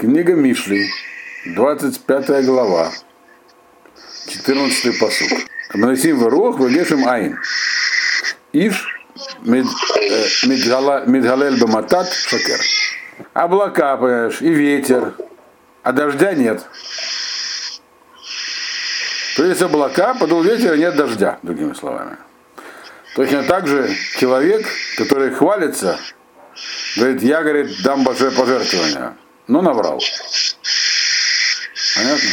Книга Мишли, 25 глава, 14 посуд. Манасим Варух, Вагешем Айн. Иш Мидгалель Баматат Шакер. Облака, понимаешь, и ветер, а дождя нет. То есть облака, подул ветер, нет дождя, другими словами. Точно так же человек, который хвалится, говорит, я, говорит, дам большое пожертвование, но наврал. Понятно?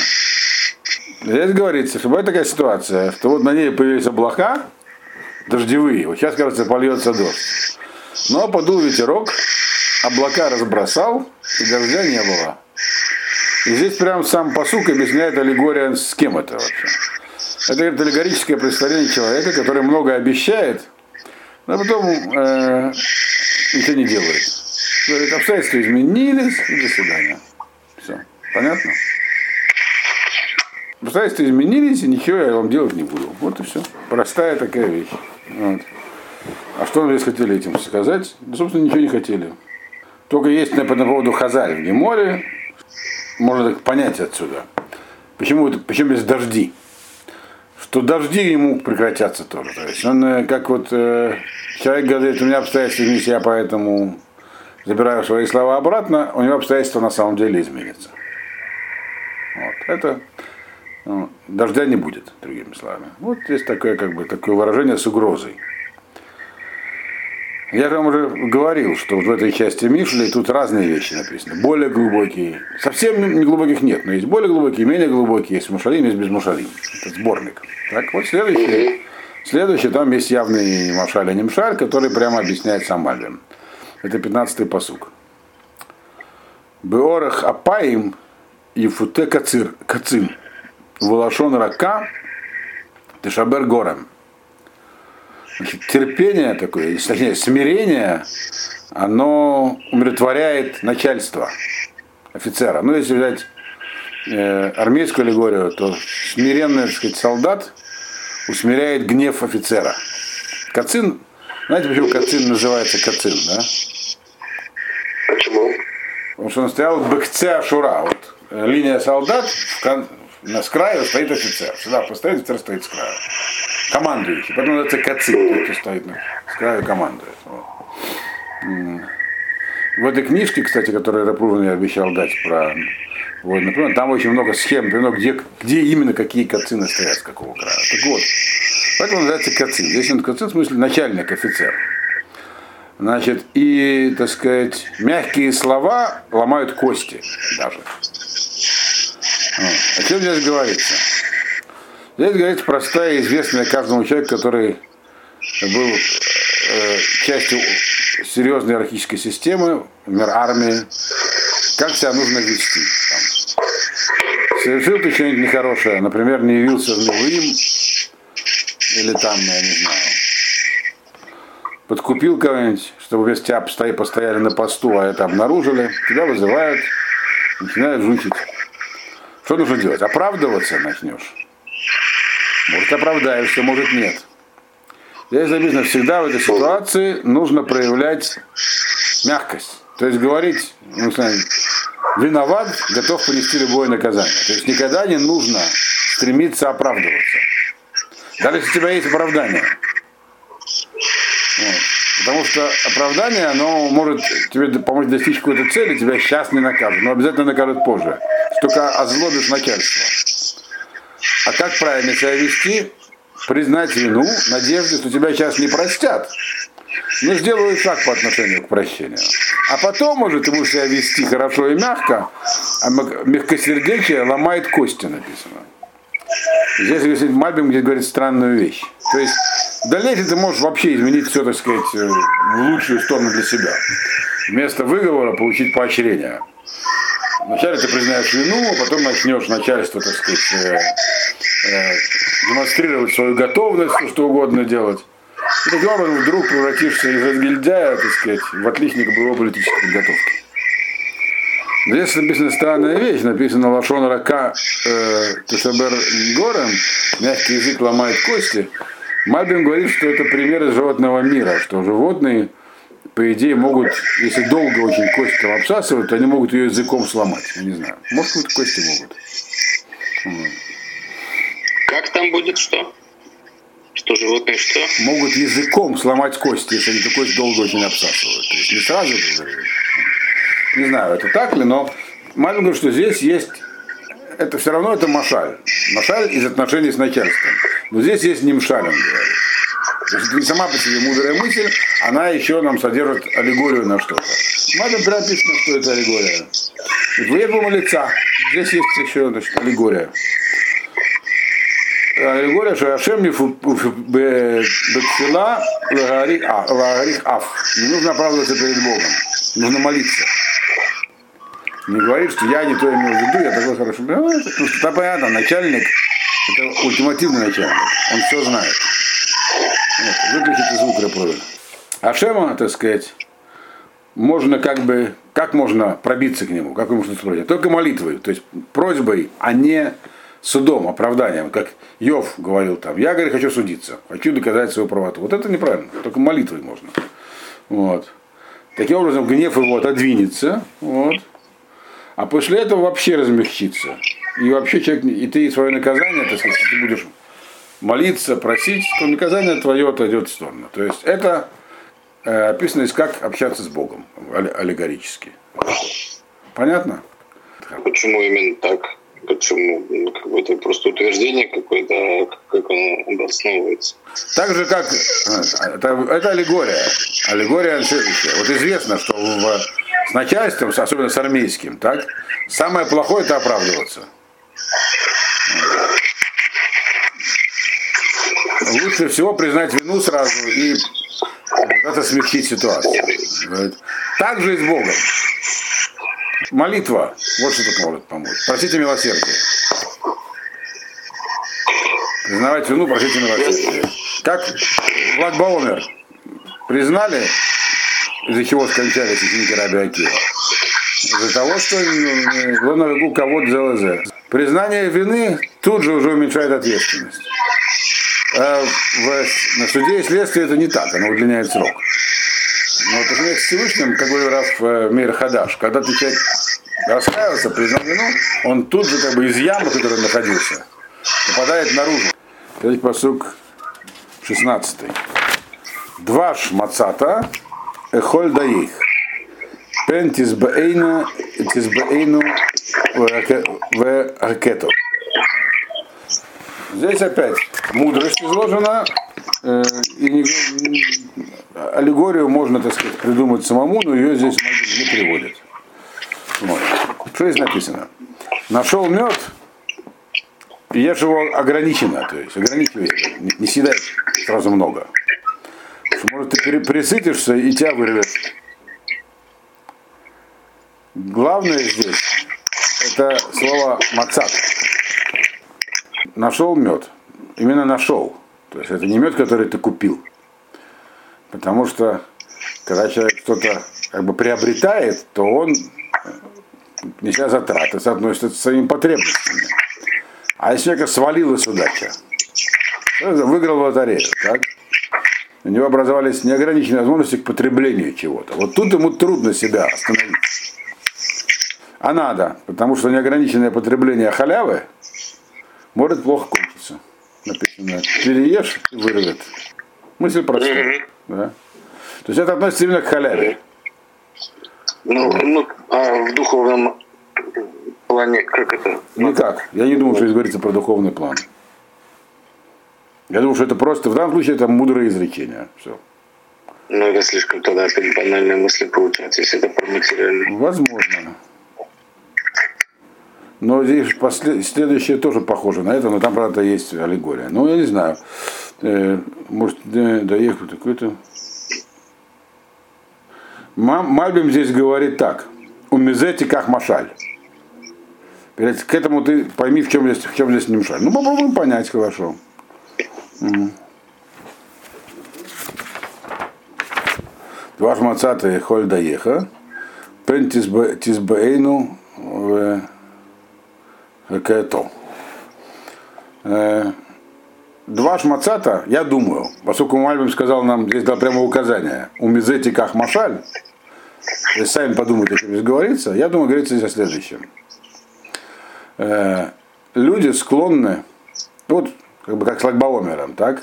Здесь говорится, что бывает такая ситуация, что вот на ней появились облака дождевые, вот сейчас, кажется, польется дождь. Но подул ветерок, облака разбросал, и дождя не было. И здесь прям сам посук объясняет аллегория, с кем это вообще. Это говорит, аллегорическое представление человека, который много обещает, но потом э, ничего не делает. Говорит, обстоятельства изменились, до свидания. Все. Понятно? Обстоятельства изменились, и ничего я вам делать не буду. Вот и все. Простая такая вещь. Вот. А что мы здесь хотели этим сказать? Да, собственно, ничего не хотели. Только есть по поводу Хазарь в Геморе, можно так понять отсюда. Почему, почему без дожди? Что дожди ему прекратятся тоже. То есть он, э, как вот э, человек говорит, у меня обстоятельства изменились, я поэтому забираю свои слова обратно, у него обстоятельства на самом деле изменятся. Вот. Это ну, дождя не будет, другими словами. Вот есть такое, как бы, такое выражение с угрозой. Я же вам уже говорил, что в этой части Мишли тут разные вещи написаны. Более глубокие. Совсем не глубоких нет, но есть более глубокие, менее глубокие. Есть мушалим, есть без мушалим. Это сборник. Так, вот следующий. Следующий, там есть явный Машаль Анимшаль, который прямо объясняет сам Мальбин. Это 15-й посук. Беорах Апаим и Футе Кацир, Кацин. Волошон Рака Тешабер Горем. Терпение такое, точнее, смирение, оно умиротворяет начальство офицера. Ну, если взять э, армейскую аллегорию, то смиренный, так сказать, солдат усмиряет гнев офицера. Кацин, знаете, почему Кацин называется Кацин, да? Потому что он стоял в Бекце Ашура. Вот, э, линия солдат, кон... на с краю стоит офицер. Сюда постоит, офицер стоит с краю командующий. Потом называется кацик, тот, кто стоит на, с краю командует. Вот. В этой книжке, кстати, которую Рапруван я обещал дать про вот, например, там очень много схем, например, где, где именно какие кацины стоят, с какого края. Так вот, поэтому называется кацин. Здесь он кацин в смысле начальник, офицер. Значит, и, так сказать, мягкие слова ломают кости даже. О чем здесь говорится? Здесь говорится простая, известная каждому человеку, который был э, частью серьезной иерархической системы, например, армии, как себя нужно вести. Там. Совершил ты что-нибудь нехорошее, например, не явился в Левым, или там, я не знаю, подкупил кого-нибудь, чтобы без тебя постояли на посту, а это обнаружили, тебя вызывают, начинают жучить. Что нужно делать? Оправдываться начнешь. Может оправдаешься, может нет. Здесь написано, всегда в этой ситуации нужно проявлять мягкость. То есть говорить, ну, виноват, готов понести любое наказание. То есть никогда не нужно стремиться оправдываться. Даже если у тебя есть оправдание. Потому что оправдание, оно может тебе помочь достичь какой-то цели, тебя сейчас не накажут, но обязательно накажут позже. Только озлобишь начальство. А как правильно себя вести? Признать вину, надежде, что тебя сейчас не простят. Но сделаю шаг по отношению к прощению. А потом, может, ты будешь себя вести хорошо и мягко, а мягкосердечие ломает кости, написано. Здесь если Мальбим где говорит странную вещь. То есть в дальнейшем ты можешь вообще изменить все, так сказать, э, в лучшую сторону для себя. Вместо выговора получить поощрение. Вначале ты признаешь вину, а потом начнешь начальство, так сказать, э, э, демонстрировать свою готовность, что угодно делать. И таким образом вдруг превратишься из разгильдяя, так сказать, в отличника боевой политической подготовки. Здесь написана странная вещь, написано Лашон Рака э, Тесабер Горем, мягкий язык ломает кости. Мальбин говорит, что это пример из животного мира, что животные по идее, могут, если долго очень кость там обсасывают, то они могут ее языком сломать. Я не знаю. Может, какие-то кости могут. Вот. Как там будет что? Что животные что? Могут языком сломать кости, если они кость долго очень обсасывают. То есть не сразу же. Не знаю, это так ли, но Мальбин говорит, что здесь есть это все равно это машаль. Машаль из отношений с начальством. Но здесь есть немшаль, он говорит. То есть не сама по себе мудрая мысль, она еще нам содержит аллегорию на что-то. Мадам прописано, что это аллегория. Выебому лица. Здесь есть еще значит, аллегория. Аллегория, что Ашем не бекфила лагарих аф. Не нужно оправдываться перед Богом. Нужно молиться. Не говорит, что я не то имел в виду, я такой хороший. Ну, что понятно, начальник, это ультимативный начальник. Он все знает. Вот, выключите звук репрода. Ашема, так сказать, можно как бы, как можно пробиться к нему, как можно строить? Только молитвой, то есть просьбой, а не судом, оправданием, как Йов говорил там, я, говорю, хочу судиться, хочу доказать свою правоту. Вот это неправильно, только молитвой можно. Вот. Таким образом, гнев его отодвинется, вот, а после этого вообще размягчится. И вообще человек, и ты свое наказание, так сказать, ты будешь молиться, просить, то наказание твое отойдет в сторону. То есть это э, описано из как общаться с Богом, аллегорически. Понятно? Почему именно так? Почему? Ну, как бы это просто утверждение какое-то, как оно обосновывается. Так же, как э, это, это аллегория. Аллегория следующая. Вот известно, что в, с начальством, особенно с армейским, так, самое плохое это оправдываться. Лучше всего признать вину сразу и это смягчить ситуацию. Так же и с Богом. Молитва, вот что тут может помочь. Просите милосердия. Признавать вину, просите милосердия. Как Влад Баумер признали, из-за чего скончались ученики Раби Акива? Из-за того, что было на кого-то ЗЛЗ. Признание вины тут же уже уменьшает ответственность. А в, на суде и следствии это не так, оно удлиняет срок. Но по сравнению с Всевышним, как говорил раз в э, Мир Хадаш, когда ты человек раскаялся, признал вину, он тут же как бы из ямы, в которой находился, попадает наружу. Это посук 16. Два шмацата эхоль даих. Пен тизбаэйну тизбаэйну в ракету. Здесь опять мудрость изложена, э, и аллегорию можно, так сказать, придумать самому, но ее здесь не приводят. Что здесь написано? Нашел мед, и ешь его ограниченно, то есть ограничивай, не, не съедай сразу много. Может, ты присытишься и тебя вырвет. Главное здесь это слово мацат. Нашел мед. Именно нашел. То есть это не мед, который ты купил. Потому что когда человек что-то как бы приобретает, то он, неся затраты, соотносится с своими потребностями. А если человека свалилась удача, выиграл в лотерею, так? у него образовались неограниченные возможности к потреблению чего-то. Вот тут ему трудно себя остановить. А надо, потому что неограниченное потребление халявы может плохо кончиться. Написано, переешь и вырвет. Мысль простая. Да? То есть это относится именно к халяве. Ну, ну, а в духовном плане как это? Никак. Я не думаю, что здесь говорится про духовный план. Я думаю, что это просто, в данном случае, это мудрое изречение. Все. Ну, это слишком тогда банальная мысль получается, если это про материальное. Возможно. Но здесь послед... следующее тоже похоже на это, но там, правда, есть аллегория. Ну, я не знаю. Э, может, доехать какой-то... Мальбим здесь говорит так. У Мизети как машаль. К этому ты пойми, в чем здесь, в чем здесь не мешаль. Ну, попробуем понять хорошо. Два мацата холь доеха. Пен тизбаэйну в Кето. два шмацата, я думаю, поскольку Мальбим сказал нам, здесь дал прямо указание, у Мизети как Машаль, если сами подумайте, о чем здесь говорится, я думаю, говорится здесь о следующем. Э, люди склонны, вот как бы как с лагбаомером, так?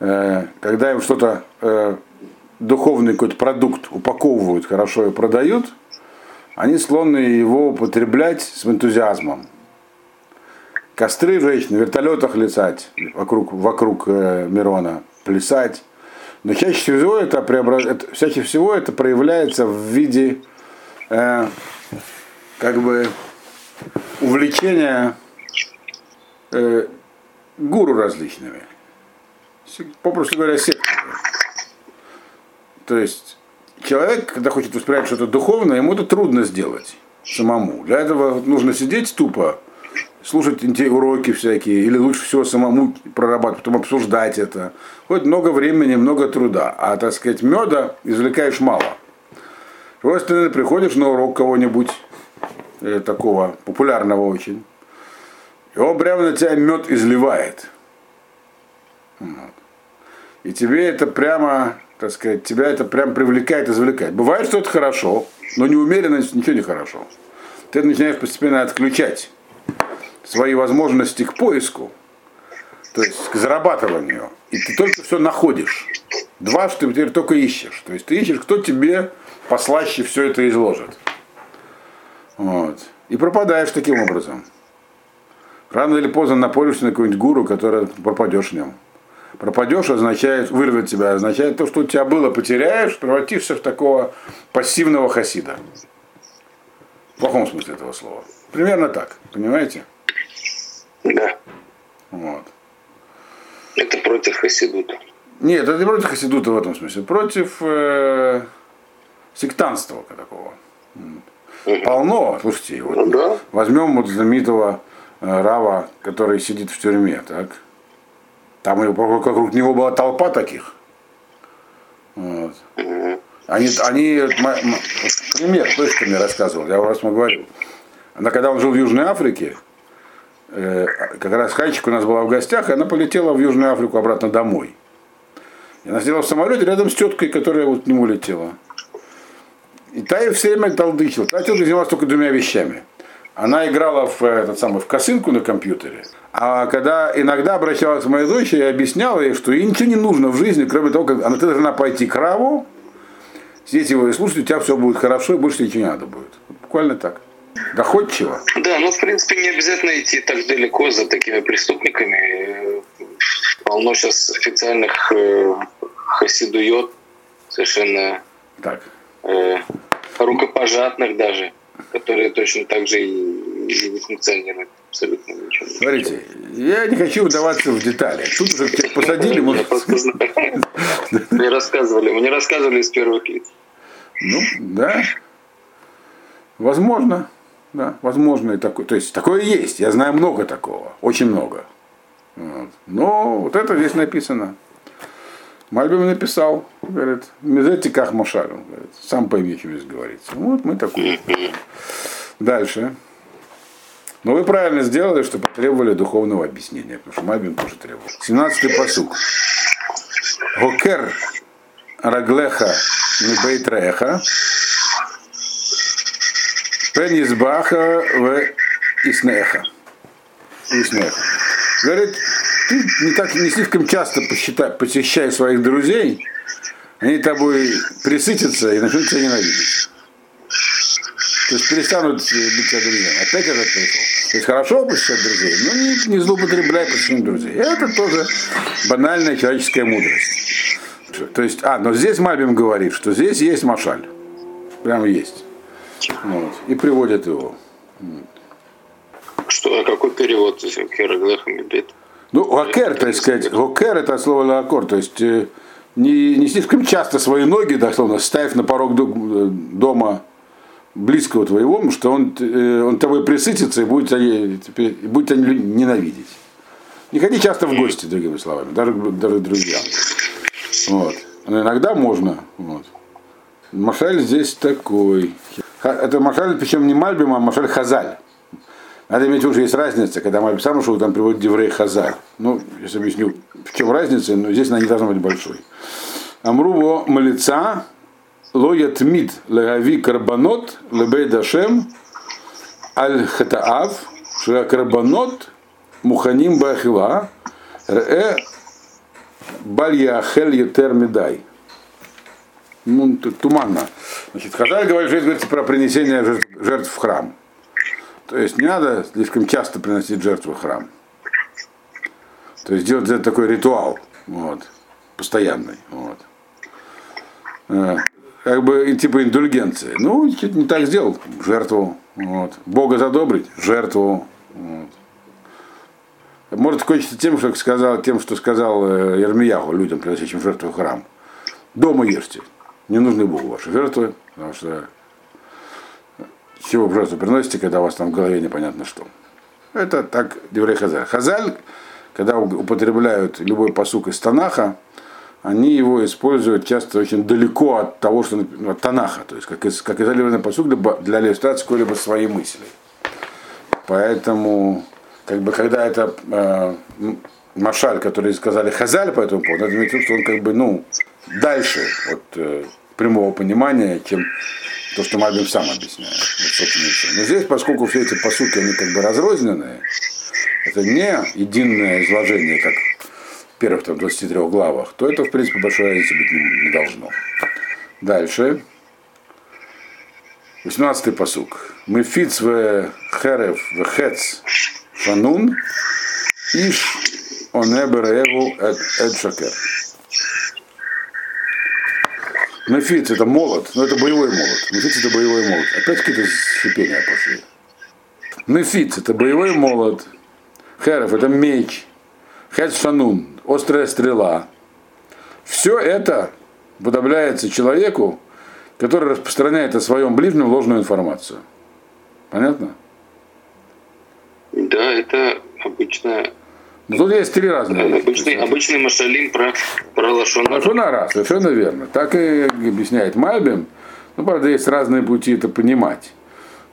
Э, когда им что-то, э, духовный какой-то продукт упаковывают хорошо и продают, они склонны его употреблять с энтузиазмом. Костры жечь, на вертолетах летать вокруг, вокруг э, Мирона, плясать. Но чаще всего это, преобраз... это, чаще всего это проявляется в виде э, как бы увлечения э, гуру различными. Попросту говоря, сектами. То есть человек, когда хочет воспринять что-то духовное, ему это трудно сделать самому. Для этого нужно сидеть тупо, слушать уроки всякие, или лучше всего самому прорабатывать, потом обсуждать это. Хоть много времени, много труда. А, так сказать, меда извлекаешь мало. Просто ты приходишь на урок кого-нибудь э, такого популярного очень, и он прямо на тебя мед изливает. И тебе это прямо так сказать, тебя это прям привлекает, извлекает. Бывает, что это хорошо, но неумеренность ничего не хорошо. Ты начинаешь постепенно отключать свои возможности к поиску, то есть к зарабатыванию, и ты только все находишь. Два, что ты теперь только ищешь. То есть ты ищешь, кто тебе послаще все это изложит. Вот. И пропадаешь таким образом. Рано или поздно напоришься на какую-нибудь гуру, который пропадешь в нем пропадешь, означает, вырвет тебя, означает то, что у тебя было, потеряешь, превратишься в такого пассивного хасида. В плохом смысле этого слова. Примерно так, понимаете? Да. Вот. Это против хасидута. Нет, это не против хасидута в этом смысле, против э, сектанства такого. Угу. Полно, слушайте, вот ну, да. возьмем вот знаменитого э, Рава, который сидит в тюрьме, так? Там вокруг него была толпа таких. Вот. Они, они пример, мне рассказывал, я раз мы говорил. Она, когда он жил в Южной Африке, как раз Хайчик у нас была в гостях, и она полетела в Южную Африку обратно домой. И она сидела в самолете рядом с теткой, которая вот к нему летела. И та ей все время толдычила. Та тетка занималась только двумя вещами. Она играла в, этот самый, в косынку на компьютере, а когда иногда обращалась к моей дочери и объясняла ей, что ей ничего не нужно в жизни, кроме того, как она ты должна пойти к Раву, сидеть его и слушать, у тебя все будет хорошо, и больше ничего не надо будет. Буквально так. Доходчиво. Да, ну в принципе не обязательно идти так далеко за такими преступниками. Полно сейчас официальных э, хасидует, совершенно так. Э, рукопожатных даже, которые точно так же и не функционируют абсолютно ничего. Смотрите, я не хочу вдаваться в детали. Тут уже всех посадили. Мне рассказывали, мне рассказывали из первых лиц. Ну, да. Возможно, да, возможно и такое. То есть такое есть. Я знаю много такого, очень много. Вот. Но вот это здесь написано. Мальбим написал, говорит, Мезетти как Мошаль, говорит, сам пойми, о чем здесь говорится. Вот мы такой. Дальше. Но вы правильно сделали, что потребовали духовного объяснения, потому что Мальбин тоже требовал. 17-й посук. Гокер раглеха мибейтреха пенизбаха в иснеха. Иснеха. Говорит, ты не, так, не слишком часто посчитай, посещай своих друзей, они тобой присытятся и начнут тебя ненавидеть. То есть перестанут быть тебя друзьями. Опять этот пришел. То есть хорошо посещать друзей, но не, не злоупотребляй посещать друзей. Это тоже банальная человеческая мудрость. То есть, а, но здесь Мальбим говорит, что здесь есть машаль. Прямо есть. Вот. И приводит его. Что, а какой перевод Ну, гакер, так сказать, гокер это слово лакор, то есть э, не, не слишком часто свои ноги, дословно, ставь на порог э, дома близкого твоего, потому что он, э, он тобой присытится и будет тебя, теперь, будет тебя ненавидеть. Не ходи часто в гости, другими словами, даже, даже друзьям. Вот. Но иногда можно. Вот. Машаль здесь такой. Это Машаль, причем не Мальбим, а Машаль Хазаль. Надо иметь в виду, что есть разница, когда мы сам что там приводит Деврей Хазар. Ну, сейчас объясню, в чем разница, но здесь она не должна быть большой. Амрубо малица лоят мид лагави карбанот лебей дашем аль хатаав карбанот муханим бахила ре балья хель етер медай. Ну, туманно. Значит, Хазаль говорит, что говорится про принесение жертв, в храм. То есть не надо слишком часто приносить жертву в храм. То есть делать такой ритуал, вот, постоянный. Вот. Э, как бы типа индульгенции. Ну, не так сделал, жертву. Вот. Бога задобрить, жертву. Вот. Может кончиться тем, что сказал, тем, что сказал э, Ермияху людям, приносящим жертву в храм. Дома ешьте. Не нужны Богу ваши жертвы, потому что чего жертву приносите, когда у вас там в голове непонятно что. Это так Деврей Хазаль. Хазаль, когда употребляют любой посук из Танаха, они его используют часто очень далеко от того, что ну, от Танаха, то есть как, из, как изолированный посук для, для иллюстрации какой-либо своей мысли. Поэтому, как бы, когда это э, Машаль, который сказали Хазаль по этому поводу, надо иметь в виду, что он как бы, ну, дальше от э, прямого понимания, чем то, что Мальбим сам объясняет. Вот, Но здесь, поскольку все эти посуки, они как бы разрозненные, это не единое изложение, как в первых там, 23 главах, то это, в принципе, большой разницы быть не, не должно. Дальше. 18-й посук. Мефиц в херев в хец фанун иш онебереву эд шакер. Мефиц это молот, но это боевой молот. Мефиц это боевой молот. Опять какие-то шипения пошли. Мефиц это боевой молот. Херов это меч. Хет шанун, острая стрела. Все это подобляется человеку, который распространяет о своем ближнем ложную информацию. Понятно? Да, это обычно но тут есть три разные. Обычный, обычный машалим про, про лошона. Лошонара, совершенно верно. Так и объясняет Мальбим. Ну, правда, есть разные пути это понимать.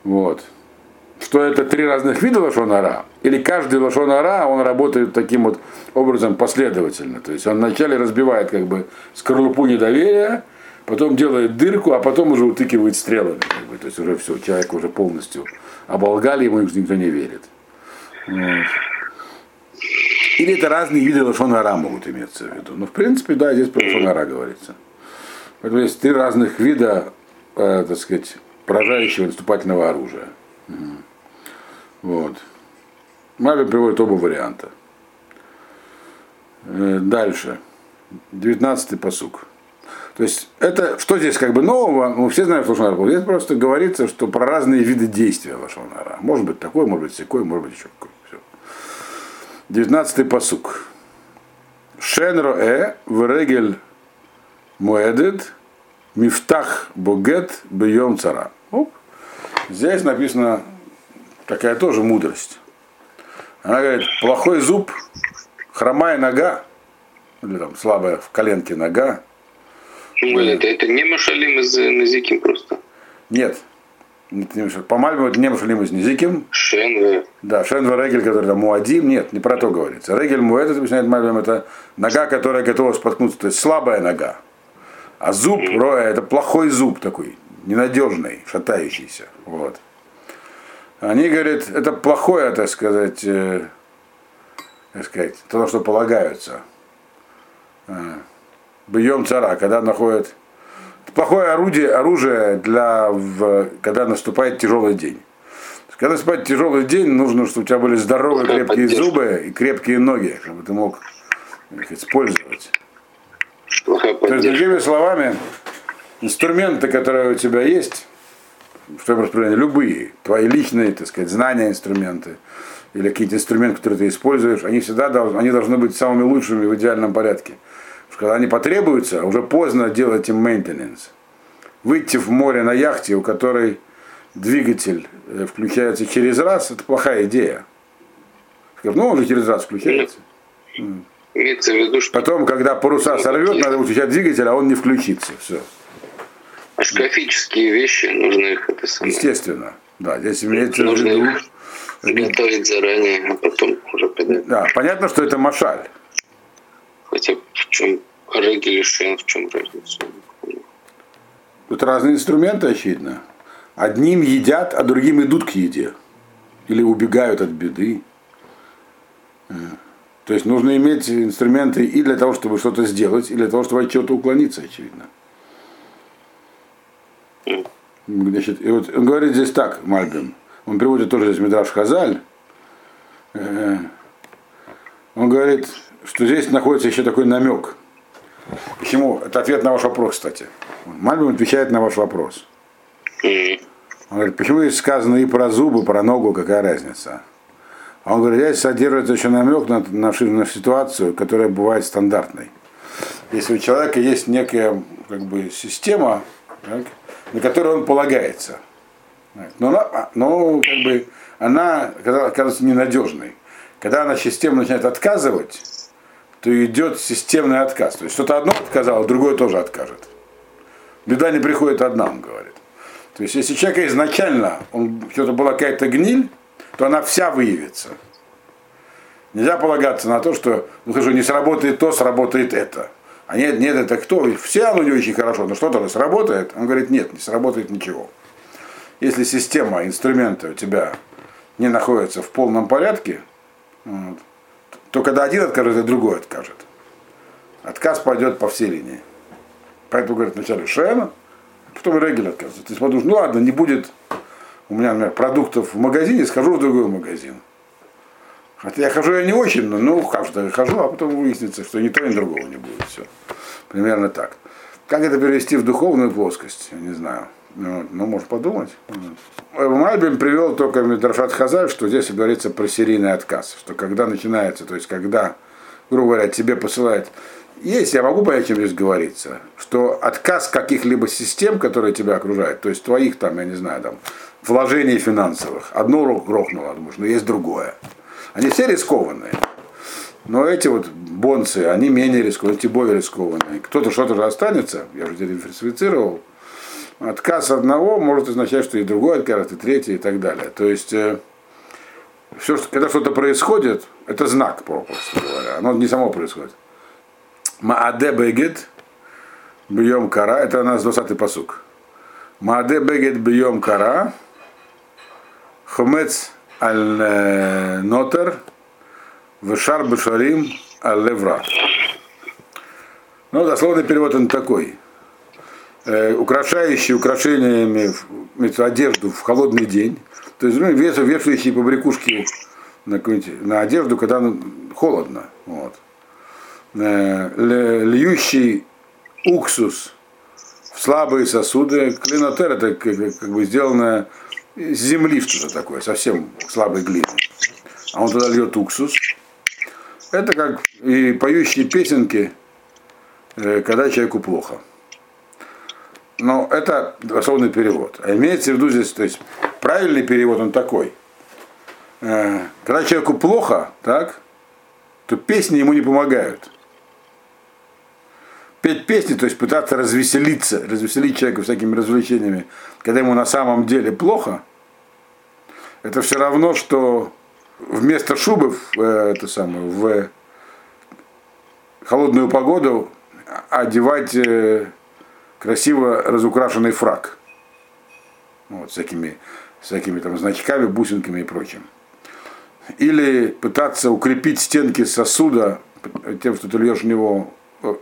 Вот. Что это три разных вида лошонара. Или каждый лошонара, он работает таким вот образом последовательно. То есть он вначале разбивает как бы скорлупу недоверия, потом делает дырку, а потом уже утыкивает стрелами. Как бы. То есть уже все, человек уже полностью оболгали, ему никто не верит. Вот. Или это разные виды лошонара могут иметься в виду. Ну, в принципе, да, здесь про лошонара говорится. Поэтому есть три разных вида, э, так сказать, поражающего наступательного оружия. Вот. Мави приводит оба варианта. Э, дальше. 19-й посук. То есть это, что здесь как бы нового, мы все знаем Лошонара. Здесь просто говорится, что про разные виды действия Лошонара. Может быть такой, может быть секой, может быть еще какой. 19-й посук. Шенро э врегель муэдет мифтах богет бьем цара. Оп. Здесь написано такая тоже мудрость. Она говорит, плохой зуб, хромая нога, или там слабая в коленке нога. Ну, это, это не машалим из Назиким просто. Нет, по Мальбиму это не Мушалим из Низиким. Шенве. Да, Шенве Регель, который там Муадим. Нет, не про то говорится. Регель Муэд, это объясняет Мальбим, это нога, которая готова споткнуться, то есть слабая нога. А зуб, роя, это плохой зуб такой, ненадежный, шатающийся. Вот. Они говорят, это плохое, так сказать, э, так сказать, то, что полагаются. Э, бьем цара, когда находят плохое орудие, оружие для, в, когда наступает тяжелый день. Когда наступает тяжелый день, нужно, чтобы у тебя были здоровые, крепкие зубы и крепкие ноги, чтобы ты мог их использовать. То есть, другими словами, инструменты, которые у тебя есть, в твоем распоряжении, любые, твои личные, так сказать, знания, инструменты, или какие-то инструменты, которые ты используешь, они всегда должны, они должны быть самыми лучшими в идеальном порядке когда они потребуются, уже поздно делать им maintenance. Выйти в море на яхте, у которой двигатель э, включается через раз, это плохая идея. Ну, он же через раз включается. Имеется в виду, что... Потом, когда паруса сорвет, надо выключать двигатель, а он не включится. Все. Ашкафические вещи, нужно их это самое. Естественно. Да, здесь имеется в виду, Готовить заранее, а потом уже подать. Да, понятно, что это машаль. Чем регель и шен, в чем разница? Тут разные инструменты, очевидно. Одним едят, а другим идут к еде. Или убегают от беды. Э, То есть нужно иметь инструменты и для того, чтобы что-то сделать, и для того, чтобы от чего-то уклониться, очевидно. Значит, и вот он говорит здесь так, Мальбим. Он приводит тоже здесь Мидраш Хазаль. Э, Он говорит, что здесь находится еще такой намек. Почему? Это ответ на ваш вопрос, кстати. Мальбим отвечает на ваш вопрос. Он говорит, почему здесь сказано и про зубы, про ногу, какая разница? А он говорит, здесь содержится еще намек на, на, на ситуацию, которая бывает стандартной. Если у человека есть некая как бы, система, так, на которую он полагается, но, она, но как бы, она оказывается ненадежной. Когда она система начинает отказывать, то идет системный отказ. То есть что-то одно отказало, другое тоже откажет. Беда не приходит одна, он говорит. То есть, если у человека изначально он, что-то была какая-то гниль, то она вся выявится. Нельзя полагаться на то, что ну хорошо, не сработает то, сработает это. А нет, нет, это кто? Все оно не очень хорошо, но что-то сработает. Он говорит, нет, не сработает ничего. Если система, инструменты у тебя не находятся в полном порядке, вот, то когда один откажет, и другой откажет. Отказ пойдет по всей линии. Поэтому говорит вначале Шена, потом Регель отказывается. То есть подумаешь, ну ладно, не будет у меня, например, продуктов в магазине, схожу в другой магазин. Хотя я хожу я не очень, но ну, каждый хожу, а потом выяснится, что ни то, ни другого не будет. Все. Примерно так. Как это перевести в духовную плоскость, я не знаю. Ну, ну может подумать. Мальбим привел только Мидрашат Хазаль, что здесь говорится про серийный отказ. Что когда начинается, то есть когда, грубо говоря, тебе посылают есть, я могу понять, чем здесь говорится, что отказ каких-либо систем, которые тебя окружают, то есть твоих там, я не знаю, там, вложений финансовых, одно думаешь, но есть другое. Они все рискованные. Но эти вот бонцы, они менее рискованные, эти более рискованные. Кто-то что-то же останется, я уже диверсифицировал. Отказ одного может означать, что и другой откажет, и третий, и так далее. То есть, э, все, что, когда что-то происходит, это знак, попросту говоря. Оно не само происходит. Мааде бегет бьем кара, это у нас 20 посук. Мааде бегет бьем кара, хумец аль нотер, вешар бешарим аль левра. Ну, дословный перевод он такой. Э, украшающие украшениями в- одежду в холодный день. То есть ну, вешающие побрякушки на, на одежду, когда холодно. Вот. Э, льющий уксус в слабые сосуды. Клинотер это как, как- бы сделано из земли что-то такое, совсем слабой глины. А он туда льет уксус. Это как и поющие песенки, э, когда человеку плохо. Но это дословный перевод. А имеется в виду здесь, то есть правильный перевод он такой. Э, Когда человеку плохо, так, то песни ему не помогают. Петь песни, то есть пытаться развеселиться, развеселить человека всякими развлечениями, когда ему на самом деле плохо, это все равно, что вместо шубы в, э, это самое, в холодную погоду одевать э, красиво разукрашенный фраг. Вот, всякими, всякими там значками, бусинками и прочим. Или пытаться укрепить стенки сосуда тем, что ты льешь в него э,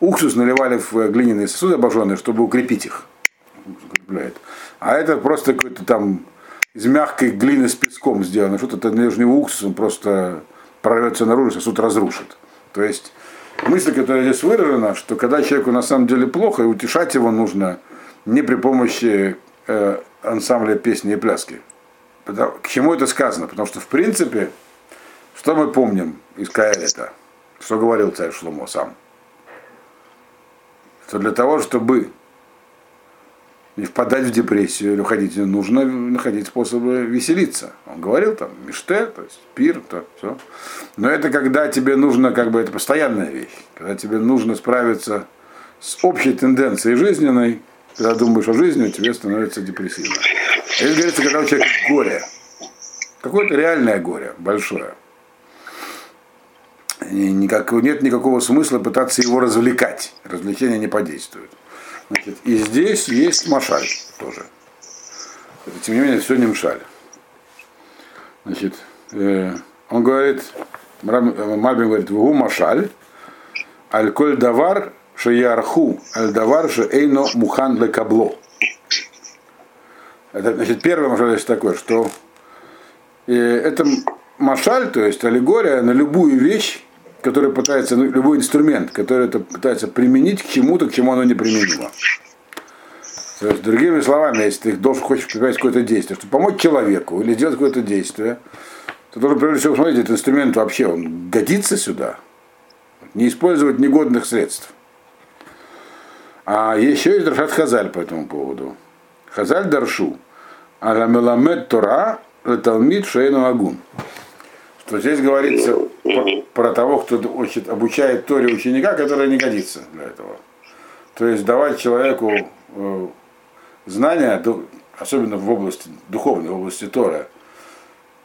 уксус, наливали в глиняные сосуды обожженные, чтобы укрепить их. Укрепляет. А это просто какой-то там из мягкой глины с песком сделано. Что-то ты нальешь в него уксус, он просто прорвется наружу, сосуд разрушит. То есть мысль, которая здесь выражена, что когда человеку на самом деле плохо, и утешать его нужно не при помощи э, ансамбля песни и пляски. Потому- К чему это сказано? Потому что, в принципе, что мы помним из Каэлита? Что говорил царь Шломо сам? Что для того, чтобы не впадать в депрессию или уходить, нужно находить способы веселиться. Он говорил там миште, то есть пир, то все. Но это когда тебе нужно, как бы это постоянная вещь, когда тебе нужно справиться с общей тенденцией жизненной, когда думаешь о жизни, тебе становится депрессивно. Здесь говорится, когда у человека горе. Какое-то реальное горе, большое. И никак, нет никакого смысла пытаться его развлекать. Развлечения не подействуют. Значит, и здесь есть машаль тоже. Тем не менее, все не мшаль. Значит, э, он говорит, Мальбин говорит, вгу машаль, аль коль давар шеярху, аль давар ше эйно мухан ле кабло. Это, значит, первое машаль есть такое, что э, это машаль, то есть аллегория на любую вещь, которая пытается, ну, любой инструмент, который это пытается применить к чему-то, к чему оно не применимо. То есть, другими словами, если ты должен, хочешь предпринять какое-то действие, чтобы помочь человеку или сделать какое-то действие, ты должен прежде всего посмотреть, этот инструмент вообще, он годится сюда. Не использовать негодных средств. А еще есть Даршат Хазаль по этому поводу. Хазаль Даршу. Аламеламед Тора Талмид Шейну Агун. Что здесь говорится про, того, кто учит, обучает Торе ученика, который не годится для этого. То есть давать человеку э, знания, особенно в области духовной, в области Тора,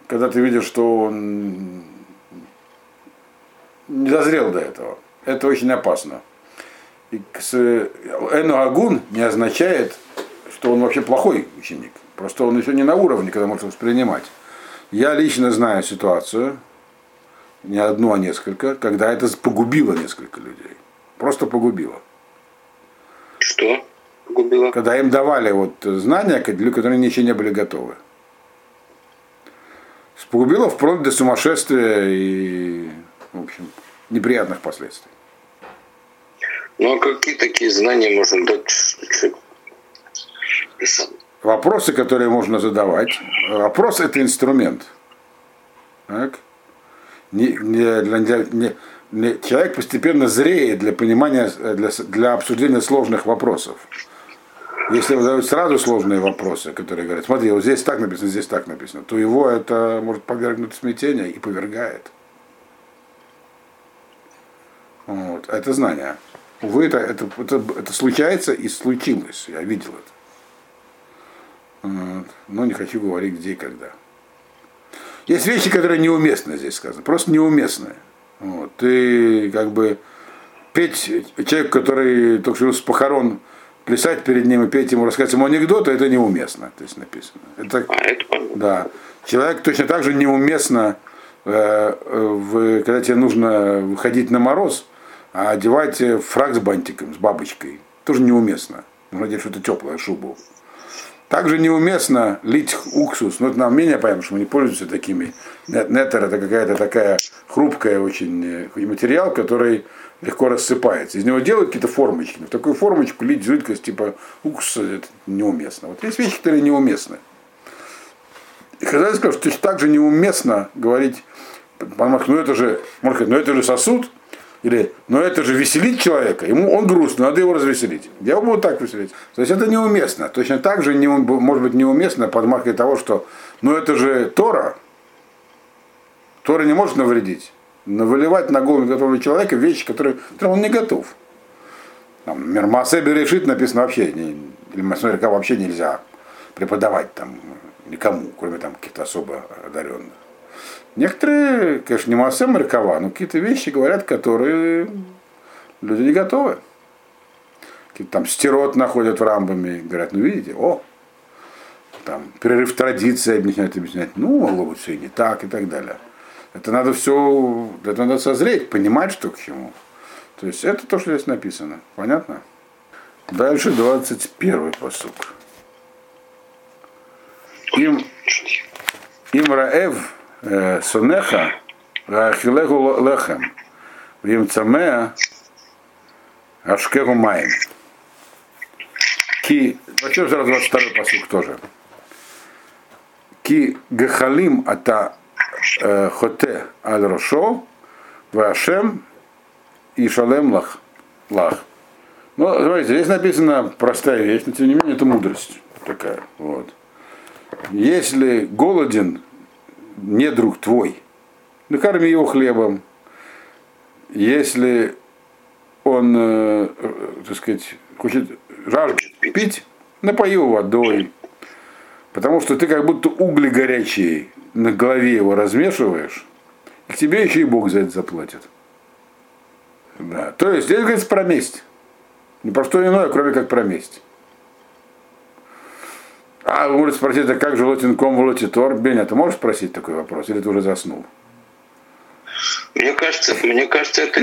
когда ты видишь, что он не дозрел до этого, это очень опасно. И Эну Агун не означает, что он вообще плохой ученик. Просто он еще не на уровне, когда может воспринимать. Я лично знаю ситуацию, не одну, а несколько, когда это погубило несколько людей. Просто погубило. Что? погубила. Когда им давали вот знания, для которых они еще не были готовы. Погубило вплоть до сумасшествия и, в общем, неприятных последствий. Ну а какие такие знания можно дать Вопросы, которые можно задавать. Вопрос это инструмент. Так? Не, не, для, не, не, человек постепенно зреет для понимания, для, для обсуждения сложных вопросов. Если задают сразу сложные вопросы, которые говорят, смотри, вот здесь так написано, здесь так написано, то его это может повергнуть в смятение и повергает. Вот. Это знание. Увы, это, это, это, это случается и случилось. Я видел это. Но не хочу говорить где и когда. Есть вещи, которые неуместны здесь сказаны, просто неуместные. Вот. Ты как бы петь человек, который только что с похорон плясать перед ним и петь ему, рассказать ему анекдоты, это неуместно, то есть написано. Это, а, да. Человек точно так же неуместно, э, в, когда тебе нужно выходить на мороз, а одевать фраг с бантиком, с бабочкой. Тоже неуместно. Нужно одеть что-то теплое, шубу. Также неуместно лить уксус. Но это нам менее понятно, что мы не пользуемся такими. Нетер это какая-то такая хрупкая очень э, материал, который легко рассыпается. Из него делают какие-то формочки. Но в такую формочку лить жидкость типа уксуса это неуместно. Вот есть вещи, которые неуместны. И хозяин сказал, что так же неуместно говорить, ну это же, сказать, ну это же сосуд, или, но это же веселить человека, ему он грустный, надо его развеселить. Я буду так веселить. То есть это неуместно. Точно так же не, может быть неуместно под маркой того, что ну это же Тора. Тора не может навредить но выливать на голову готового человека вещи, которые, которые он не готов. Там, Мирмасеби решит написано вообще, не, или вообще нельзя преподавать там никому, кроме там каких-то особо одаренных. Некоторые, конечно, не массе Маркова, но какие-то вещи говорят, которые люди не готовы. Какие-то там стерот находят в рамбами, говорят, ну видите, о, там перерыв традиции объяснять, объяснять, ну, могло быть все и не так и так далее. Это надо все, это надо созреть, понимать, что к чему. То есть это то, что здесь написано. Понятно? Дальше 21 посук. Им, им раев сонеха рахилегу лехем. Им цамеа ашкегу маем. Ки, прочтем сразу 22 посук тоже. Ки гахалим ата Э, хоте аль рошо, вашем и шалем лах. лах. Ну, смотрите, здесь написана простая вещь, но тем не менее это мудрость такая. Вот. Если голоден не друг твой, накорми его хлебом. Если он, э, так сказать, хочет жаждет пить, напои его водой. Потому что ты как будто угли горячие на голове его размешиваешь, и тебе еще и Бог за это заплатит. Да. То есть здесь говорится про месть. Не про что иное, кроме как про месть. А вы можете спросить, а как же лотинком в лотитор? Беня, ты можешь спросить такой вопрос, или ты уже заснул? Мне кажется, мне кажется, это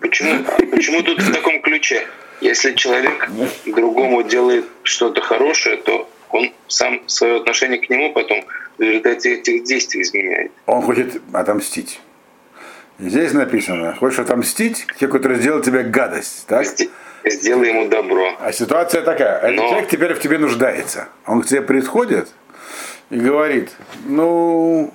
почему, почему тут в таком ключе? Если человек другому делает что-то хорошее, то он сам свое отношение к нему потом в результате этих действий изменяет. Он хочет отомстить. Здесь написано, хочешь отомстить те, которые сделал тебе гадость, так? Сделай ему добро. А ситуация такая, этот Но... человек теперь в тебе нуждается. Он к тебе приходит и говорит, ну,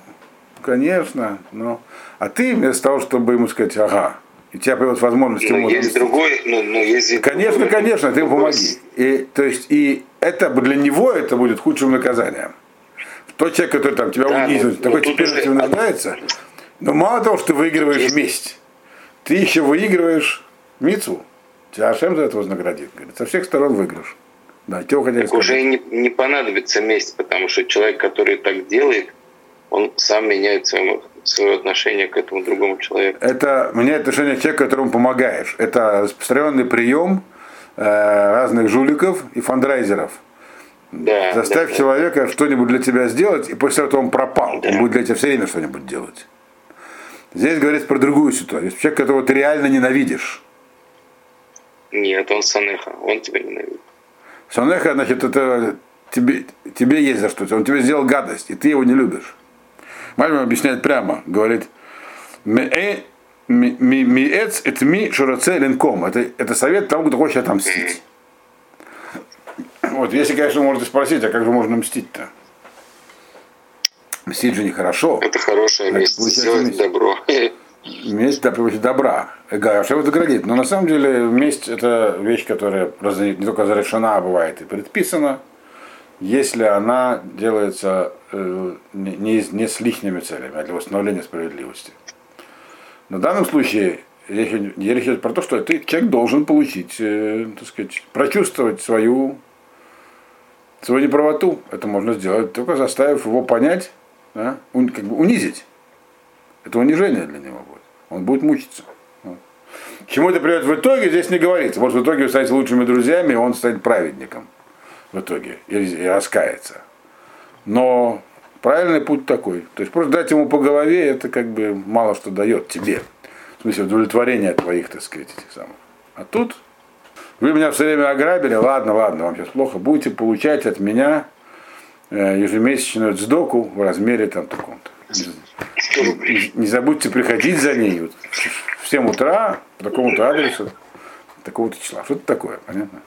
конечно, но... А ты вместо того, чтобы ему сказать, ага, и у тебя появилась возможность но ему есть другой, ну, ну, есть Конечно, другой, конечно, ты ему помоги. И, то есть, и это для него это будет худшим наказанием. Тот человек, который там тебя да, унизил, ну, такой ну, теперь уже... нуждается. Но мало того, что ты выигрываешь есть. месть, ты еще выигрываешь мицу. Тебя Ашем за это вознаградит. Говорит, со всех сторон выигрыш. Да, тебе хотели так уже не, не понадобится месть, потому что человек, который так делает, он сам меняет свое, свое отношение к этому другому человеку. Это меняет отношение к человеку, которому помогаешь. Это распространенный прием э, разных жуликов и фандрайзеров. Да, Заставь да, человека что-нибудь для тебя сделать, и после этого он пропал. Да. Он будет для тебя все время что-нибудь делать. Здесь говорится про другую ситуацию. Человек, которого ты реально ненавидишь. Нет, он Санеха, он тебя ненавидит. Санеха, значит, это тебе, тебе есть за что. Он тебе сделал гадость, и ты его не любишь. Мальбим объясняет прямо, говорит, миэц это ми шураце ленком. Это, это совет тому, кто хочет отомстить. Вот, если, конечно, можете спросить, а как же можно мстить-то? Мстить же нехорошо. Это хорошее место, сделать добро. Месть да, приводит добра. Гашев это градит. Но на самом деле месть это вещь, которая не только разрешена, а бывает и предписана, если она делается э, не, не с лишними целями, а для восстановления справедливости. На данном случае речь, речь про то, что ты, человек должен получить, э, так сказать, прочувствовать свою, свою неправоту. Это можно сделать, только заставив его понять, да, как бы унизить. Это унижение для него. Он будет мучиться. К чему это приведет в итоге, здесь не говорится. Может, в итоге вы станете лучшими друзьями, и он станет праведником в итоге и, и раскается. Но правильный путь такой. То есть просто дать ему по голове, это как бы мало что дает тебе. В смысле удовлетворения твоих, так сказать, этих самых. А тут вы меня все время ограбили, ладно, ладно, вам сейчас плохо, будете получать от меня э, ежемесячную сдоку в размере там таком-то. Не забудьте приходить за ней вот, в 7 утра по такому-то адресу, такого-то числа. Что это такое, понятно?